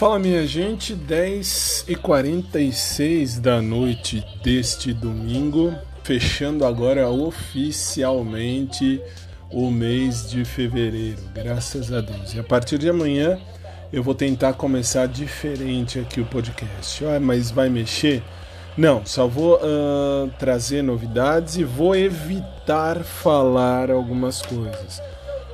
Fala minha gente, 10 e 46 da noite deste domingo, fechando agora oficialmente o mês de fevereiro, graças a Deus. E a partir de amanhã eu vou tentar começar diferente aqui o podcast. Ah, mas vai mexer? Não, só vou uh, trazer novidades e vou evitar falar algumas coisas.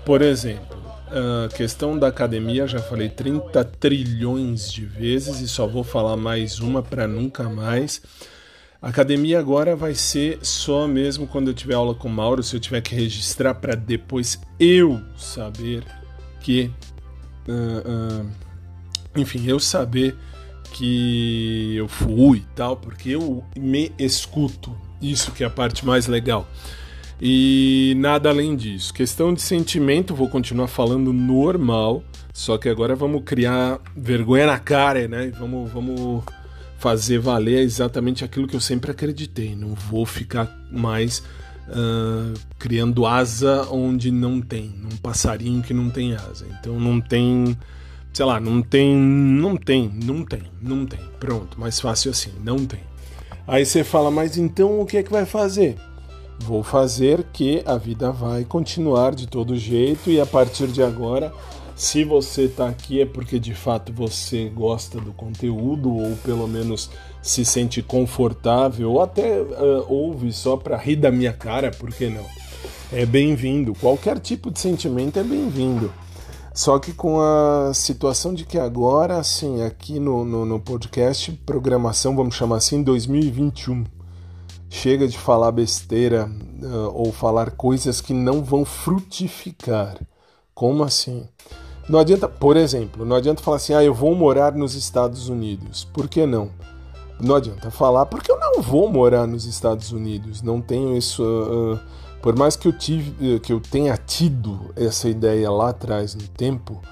Por exemplo, a questão da academia, já falei 30 trilhões de vezes e só vou falar mais uma para nunca mais. Academia agora vai ser só mesmo quando eu tiver aula com o Mauro, se eu tiver que registrar para depois eu saber que. Uh, uh, enfim, eu saber que eu fui e tal, porque eu me escuto. Isso que é a parte mais legal. E nada além disso. Questão de sentimento, vou continuar falando normal, só que agora vamos criar vergonha na cara, né? Vamos, vamos fazer valer exatamente aquilo que eu sempre acreditei. Não vou ficar mais uh, criando asa onde não tem, num passarinho que não tem asa. Então não tem, sei lá, não tem, não tem, não tem, não tem. Pronto, mais fácil assim, não tem. Aí você fala, mas então o que é que vai fazer? Vou fazer que a vida vai continuar de todo jeito e a partir de agora, se você está aqui é porque de fato você gosta do conteúdo ou pelo menos se sente confortável ou até uh, ouve só para rir da minha cara, por que não? É bem-vindo. Qualquer tipo de sentimento é bem-vindo. Só que com a situação de que agora, assim, aqui no, no, no podcast, programação, vamos chamar assim, 2021 Chega de falar besteira uh, ou falar coisas que não vão frutificar. Como assim? Não adianta, por exemplo, não adianta falar assim, ah, eu vou morar nos Estados Unidos. Por que não? Não adianta falar, porque eu não vou morar nos Estados Unidos. Não tenho isso. Uh, por mais que eu, tive, que eu tenha tido essa ideia lá atrás no tempo,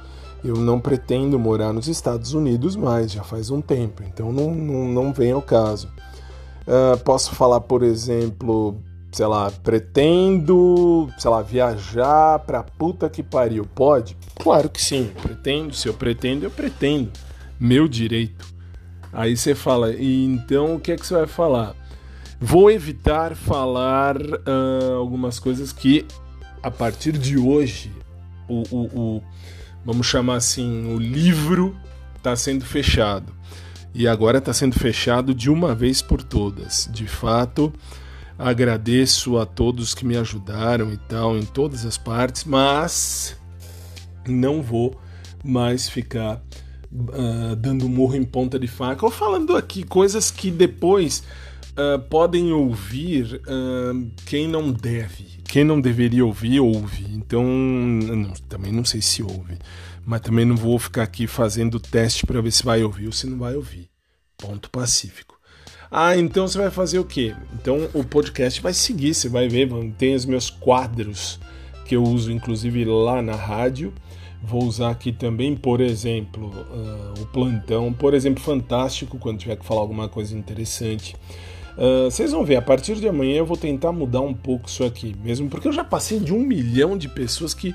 eu não pretendo morar nos Estados Unidos mais, já faz um tempo. Então não, não, não vem ao caso. Uh, posso falar, por exemplo, sei lá, pretendo, sei lá, viajar pra puta que pariu. Pode? Claro que sim, pretendo. Se eu pretendo, eu pretendo. Meu direito. Aí você fala, e então o que é que você vai falar? Vou evitar falar uh, algumas coisas que a partir de hoje o, o, o vamos chamar assim, o livro está sendo fechado e agora está sendo fechado de uma vez por todas. De fato, agradeço a todos que me ajudaram e tal em todas as partes, mas não vou mais ficar uh, dando murro em ponta de faca ou falando aqui coisas que depois uh, podem ouvir uh, quem não deve. Quem não deveria ouvir, ouve. Então, não, também não sei se ouve mas também não vou ficar aqui fazendo teste para ver se vai ouvir ou se não vai ouvir. Ponto pacífico. Ah, então você vai fazer o quê? Então o podcast vai seguir, você vai ver, tem os meus quadros que eu uso inclusive lá na rádio. Vou usar aqui também, por exemplo, uh, o plantão, por exemplo, fantástico, quando tiver que falar alguma coisa interessante. Uh, vocês vão ver, a partir de amanhã eu vou tentar mudar um pouco isso aqui, mesmo porque eu já passei de um milhão de pessoas que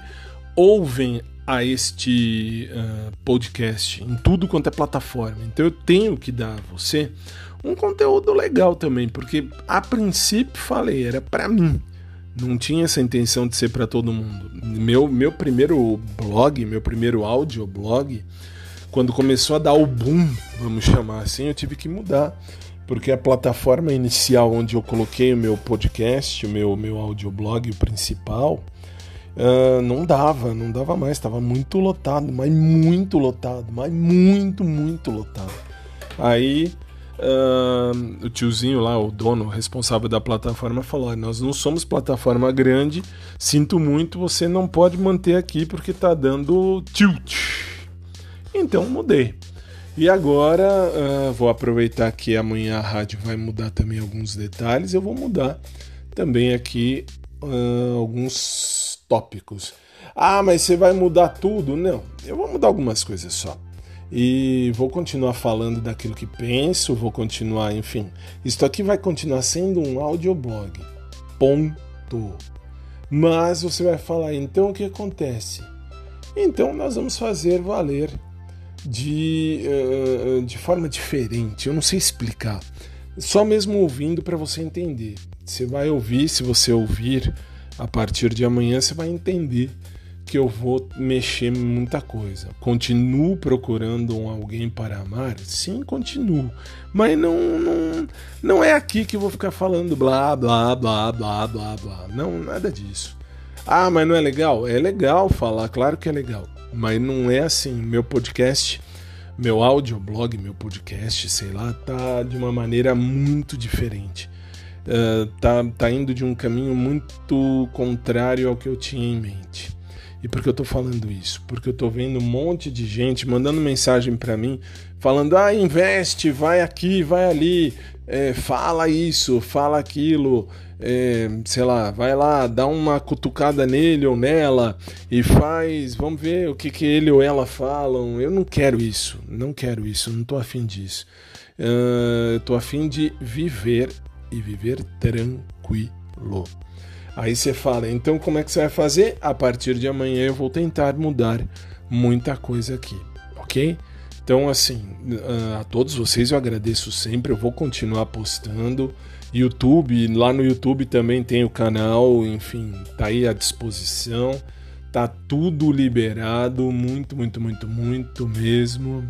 ouvem a este uh, podcast em tudo quanto é plataforma. Então eu tenho que dar a você um conteúdo legal também, porque a princípio falei, era para mim. Não tinha essa intenção de ser para todo mundo. Meu, meu primeiro blog, meu primeiro audioblog, quando começou a dar o boom, vamos chamar assim, eu tive que mudar. Porque a plataforma inicial onde eu coloquei o meu podcast, o meu, meu audioblog, o principal, Uh, não dava, não dava mais, estava muito lotado, mas muito lotado, mas muito, muito lotado. Aí uh, o tiozinho lá, o dono, responsável da plataforma, falou: Nós não somos plataforma grande, sinto muito, você não pode manter aqui porque tá dando tilt. Então mudei. E agora uh, vou aproveitar que amanhã a rádio vai mudar também alguns detalhes, eu vou mudar também aqui alguns tópicos. Ah, mas você vai mudar tudo? Não, eu vou mudar algumas coisas só. E vou continuar falando daquilo que penso, vou continuar, enfim. Isto aqui vai continuar sendo um audioblog. Ponto. Mas você vai falar, então o que acontece? Então nós vamos fazer valer de, uh, de forma diferente. Eu não sei explicar. Só mesmo ouvindo para você entender. Você vai ouvir, se você ouvir a partir de amanhã, você vai entender que eu vou mexer muita coisa. Continuo procurando alguém para amar? Sim, continuo. Mas não, não, não é aqui que eu vou ficar falando blá, blá, blá, blá, blá, blá. Não, nada disso. Ah, mas não é legal? É legal falar, claro que é legal. Mas não é assim. Meu podcast, meu audioblog, meu podcast, sei lá, tá de uma maneira muito diferente. Uh, tá, tá indo de um caminho muito contrário ao que eu tinha em mente. E por que eu tô falando isso? Porque eu tô vendo um monte de gente mandando mensagem para mim, falando: ah, investe, vai aqui, vai ali, é, fala isso, fala aquilo, é, sei lá, vai lá, dá uma cutucada nele ou nela e faz, vamos ver o que, que ele ou ela falam. Eu não quero isso, não quero isso, não tô afim disso. Uh, tô afim de viver e viver tranquilo. Aí você fala, então como é que você vai fazer? A partir de amanhã eu vou tentar mudar muita coisa aqui, ok? Então, assim, ah, a todos vocês eu agradeço sempre, eu vou continuar postando. YouTube, lá no YouTube também tem o canal, enfim, tá aí à disposição. Tá tudo liberado, muito, muito, muito, muito mesmo.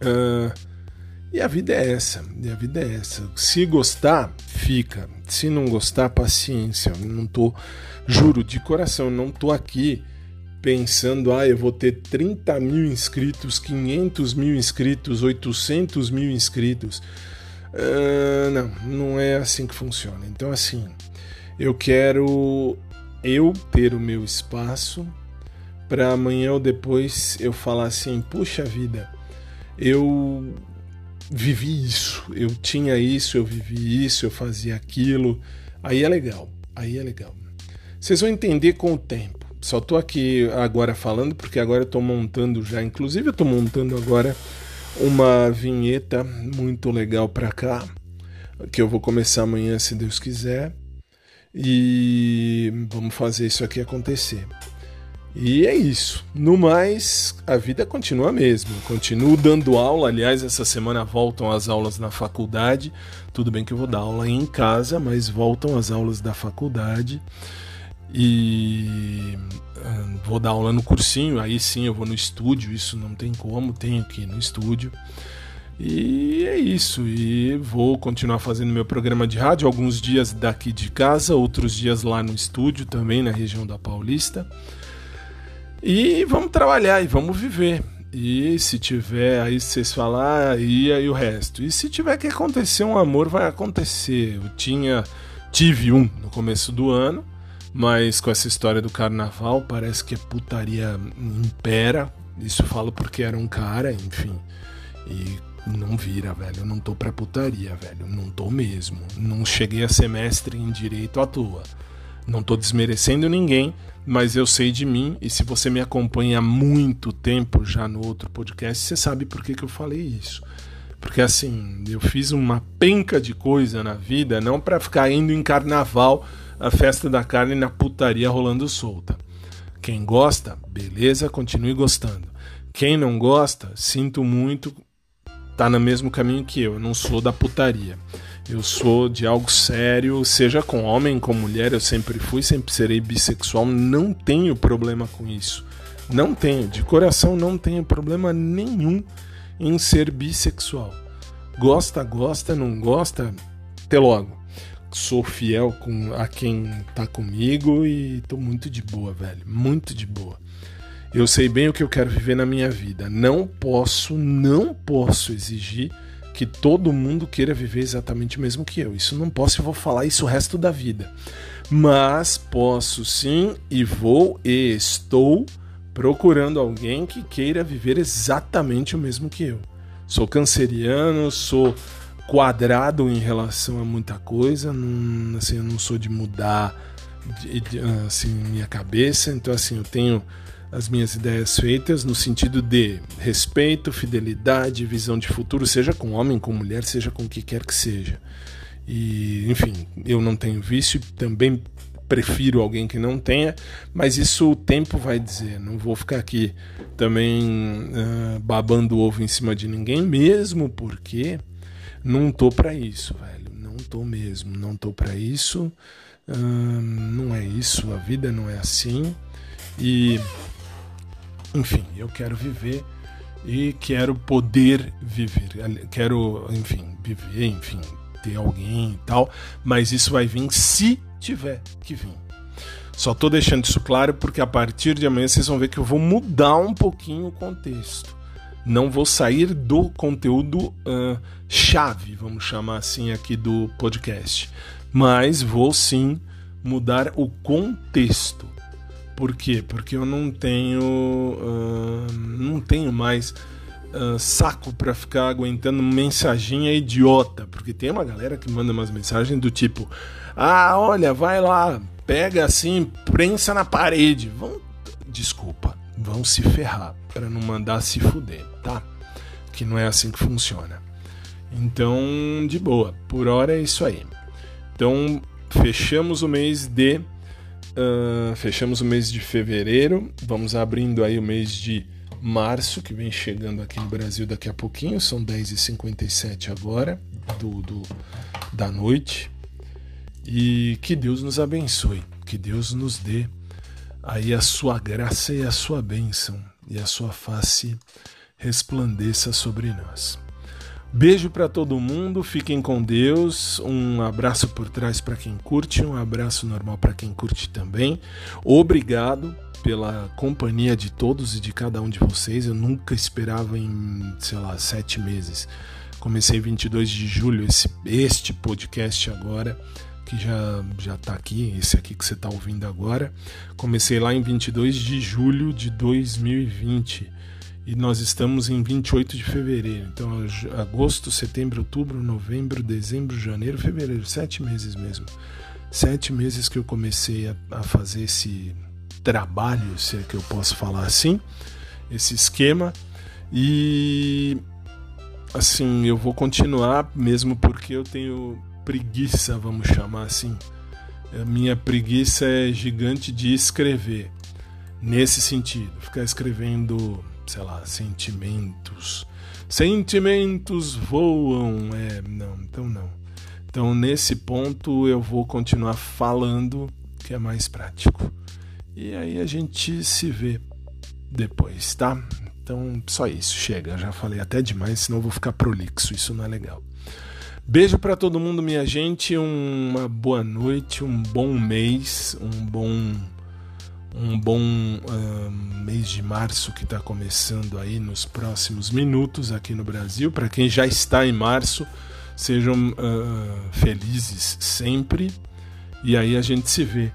Uh, e a vida é essa, e a vida é essa. Se gostar, fica. Se não gostar, paciência. Eu não tô, juro de coração, não tô aqui pensando, ah, eu vou ter 30 mil inscritos, 500 mil inscritos, 800 mil inscritos. Uh, não, não é assim que funciona. Então, assim, eu quero eu ter o meu espaço para amanhã ou depois eu falar assim: puxa vida, eu vivi isso, eu tinha isso, eu vivi isso, eu fazia aquilo. Aí é legal, aí é legal. Vocês vão entender com o tempo. Só tô aqui agora falando porque agora eu tô montando já, inclusive eu tô montando agora uma vinheta muito legal para cá, que eu vou começar amanhã se Deus quiser. E vamos fazer isso aqui acontecer. E é isso. No mais, a vida continua mesmo. Continuo dando aula. Aliás, essa semana voltam as aulas na faculdade. Tudo bem que eu vou dar aula em casa, mas voltam as aulas da faculdade. E uh, vou dar aula no cursinho. Aí sim eu vou no estúdio. Isso não tem como, tenho que ir no estúdio. E é isso. E vou continuar fazendo meu programa de rádio. Alguns dias daqui de casa, outros dias lá no estúdio também, na região da Paulista. E vamos trabalhar e vamos viver. E se tiver, aí vocês falar, e aí o resto. E se tiver que acontecer um amor, vai acontecer. Eu tinha, tive um no começo do ano, mas com essa história do carnaval, parece que a putaria impera. Isso eu falo porque era um cara, enfim. E não vira, velho. Eu não tô pra putaria, velho. Não tô mesmo. Não cheguei a semestre em direito à toa. Não tô desmerecendo ninguém, mas eu sei de mim e se você me acompanha há muito tempo já no outro podcast, você sabe por que, que eu falei isso. Porque assim, eu fiz uma penca de coisa na vida, não para ficar indo em carnaval, a festa da carne na putaria rolando solta. Quem gosta, beleza, continue gostando. Quem não gosta, sinto muito, tá no mesmo caminho que eu, eu não sou da putaria. Eu sou de algo sério, seja com homem, com mulher, eu sempre fui, sempre serei bissexual, não tenho problema com isso. Não tenho, de coração não tenho problema nenhum em ser bissexual. Gosta, gosta, não gosta, até logo. Sou fiel com a quem tá comigo e tô muito de boa, velho, muito de boa. Eu sei bem o que eu quero viver na minha vida. Não posso, não posso exigir que todo mundo queira viver exatamente o mesmo que eu. Isso não posso e vou falar isso o resto da vida. Mas posso sim e vou e estou procurando alguém que queira viver exatamente o mesmo que eu. Sou canceriano, sou quadrado em relação a muita coisa, não, assim, eu não sou de mudar de, de, assim, minha cabeça, então assim, eu tenho as minhas ideias feitas no sentido de respeito, fidelidade, visão de futuro, seja com homem, com mulher, seja com o que quer que seja. E, enfim, eu não tenho vício, também prefiro alguém que não tenha, mas isso o tempo vai dizer. Não vou ficar aqui também uh, babando ovo em cima de ninguém, mesmo porque não tô para isso, velho. Não tô mesmo, não tô para isso. Uh, não é isso, a vida não é assim. E enfim, eu quero viver e quero poder viver. Quero, enfim, viver, enfim, ter alguém e tal, mas isso vai vir se tiver que vir. Só tô deixando isso claro porque a partir de amanhã vocês vão ver que eu vou mudar um pouquinho o contexto. Não vou sair do conteúdo uh, chave, vamos chamar assim aqui do podcast, mas vou sim mudar o contexto. Por quê? Porque eu não tenho, uh, não tenho mais uh, saco para ficar aguentando mensaginha idiota, porque tem uma galera que manda umas mensagens do tipo: "Ah, olha, vai lá, pega assim, prensa na parede". Vão, desculpa, vão se ferrar para não mandar se fuder, tá? Que não é assim que funciona. Então, de boa, por hora é isso aí. Então, fechamos o mês de uh, fechamos o mês de fevereiro, vamos abrindo aí o mês de março, que vem chegando aqui no Brasil daqui a pouquinho, são 10h57 agora do, do, da noite. E que Deus nos abençoe, que Deus nos dê aí a sua graça e a sua bênção, e a sua face resplandeça sobre nós. Beijo para todo mundo, fiquem com Deus. Um abraço por trás para quem curte, um abraço normal para quem curte também. Obrigado pela companhia de todos e de cada um de vocês. Eu nunca esperava em, sei lá, sete meses. Comecei 22 de julho esse, este podcast agora, que já já está aqui, esse aqui que você está ouvindo agora. Comecei lá em 22 de julho de 2020 e nós estamos em 28 de fevereiro. Então, agosto, setembro, outubro, novembro, dezembro, janeiro, fevereiro, sete meses mesmo. Sete meses que eu comecei a, a fazer esse trabalho, se é que eu posso falar assim, esse esquema. E assim, eu vou continuar mesmo porque eu tenho preguiça, vamos chamar assim. A minha preguiça é gigante de escrever. Nesse sentido, ficar escrevendo sei lá, sentimentos. Sentimentos voam. É, não, então não. Então nesse ponto eu vou continuar falando que é mais prático. E aí a gente se vê depois, tá? Então só isso, chega. Já falei até demais, senão eu vou ficar prolixo. Isso não é legal. Beijo para todo mundo, minha gente. Uma boa noite, um bom mês, um bom um bom uh, mês de março que está começando aí nos próximos minutos aqui no Brasil. Para quem já está em março, sejam uh, felizes sempre. E aí a gente se vê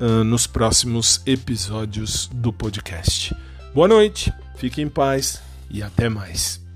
uh, nos próximos episódios do podcast. Boa noite, fique em paz e até mais.